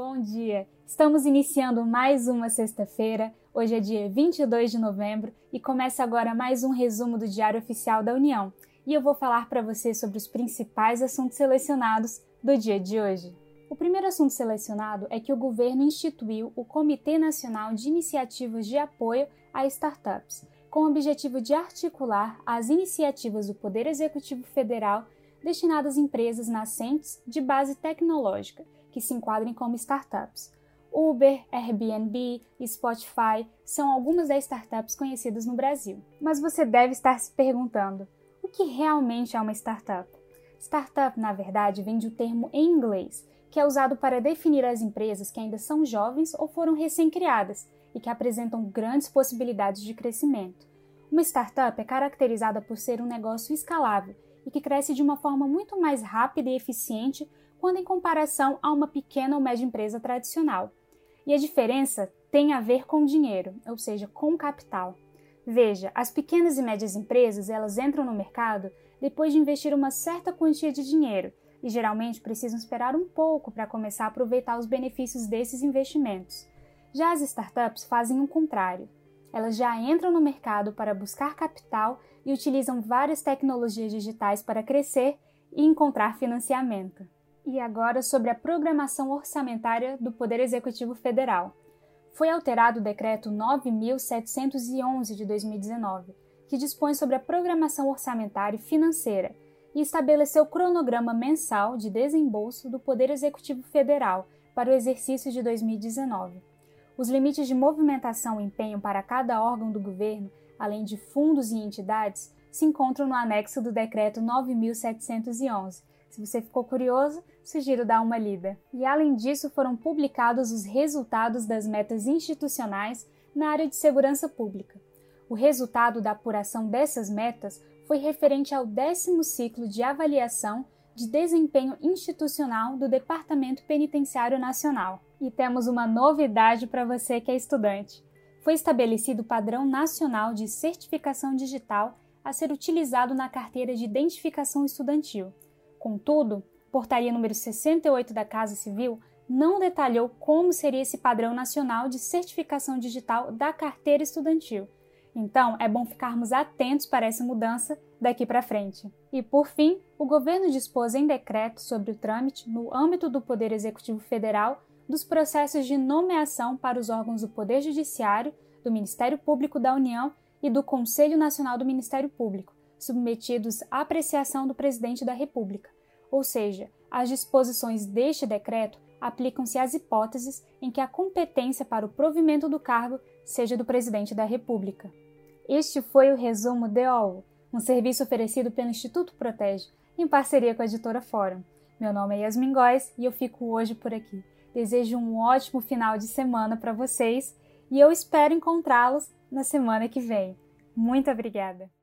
Bom dia! Estamos iniciando mais uma sexta-feira. Hoje é dia 22 de novembro e começa agora mais um resumo do Diário Oficial da União. E eu vou falar para você sobre os principais assuntos selecionados do dia de hoje. O primeiro assunto selecionado é que o governo instituiu o Comitê Nacional de Iniciativas de Apoio a Startups, com o objetivo de articular as iniciativas do Poder Executivo Federal destinadas a empresas nascentes de base tecnológica que se enquadrem como startups. Uber, Airbnb e Spotify são algumas das startups conhecidas no Brasil. Mas você deve estar se perguntando: o que realmente é uma startup? Startup, na verdade, vem de um termo em inglês, que é usado para definir as empresas que ainda são jovens ou foram recém-criadas e que apresentam grandes possibilidades de crescimento. Uma startup é caracterizada por ser um negócio escalável e que cresce de uma forma muito mais rápida e eficiente quando em comparação a uma pequena ou média empresa tradicional. E a diferença tem a ver com dinheiro, ou seja, com capital. Veja, as pequenas e médias empresas, elas entram no mercado depois de investir uma certa quantia de dinheiro e geralmente precisam esperar um pouco para começar a aproveitar os benefícios desses investimentos. Já as startups fazem o contrário. Elas já entram no mercado para buscar capital e utilizam várias tecnologias digitais para crescer e encontrar financiamento. E agora sobre a programação orçamentária do Poder Executivo Federal. Foi alterado o decreto 9711 de 2019, que dispõe sobre a programação orçamentária e financeira e estabeleceu o cronograma mensal de desembolso do Poder Executivo Federal para o exercício de 2019. Os limites de movimentação e empenho para cada órgão do governo, além de fundos e entidades, se encontram no anexo do decreto 9711 se você ficou curioso, sugiro dar uma lida. E além disso, foram publicados os resultados das metas institucionais na área de segurança pública. O resultado da apuração dessas metas foi referente ao décimo ciclo de avaliação de desempenho institucional do Departamento Penitenciário Nacional. E temos uma novidade para você que é estudante. Foi estabelecido o padrão nacional de certificação digital a ser utilizado na carteira de identificação estudantil. Contudo, portaria número 68 da Casa Civil não detalhou como seria esse padrão nacional de certificação digital da carteira estudantil. Então, é bom ficarmos atentos para essa mudança daqui para frente. E, por fim, o governo dispôs em decreto sobre o trâmite, no âmbito do Poder Executivo Federal, dos processos de nomeação para os órgãos do Poder Judiciário, do Ministério Público da União e do Conselho Nacional do Ministério Público, submetidos à apreciação do Presidente da República, ou seja, as disposições deste decreto aplicam-se às hipóteses em que a competência para o provimento do cargo seja do Presidente da República. Este foi o resumo DOU, um serviço oferecido pelo Instituto Protege, em parceria com a editora Fórum. Meu nome é Yasmin Góes e eu fico hoje por aqui. Desejo um ótimo final de semana para vocês e eu espero encontrá-los na semana que vem. Muito obrigada!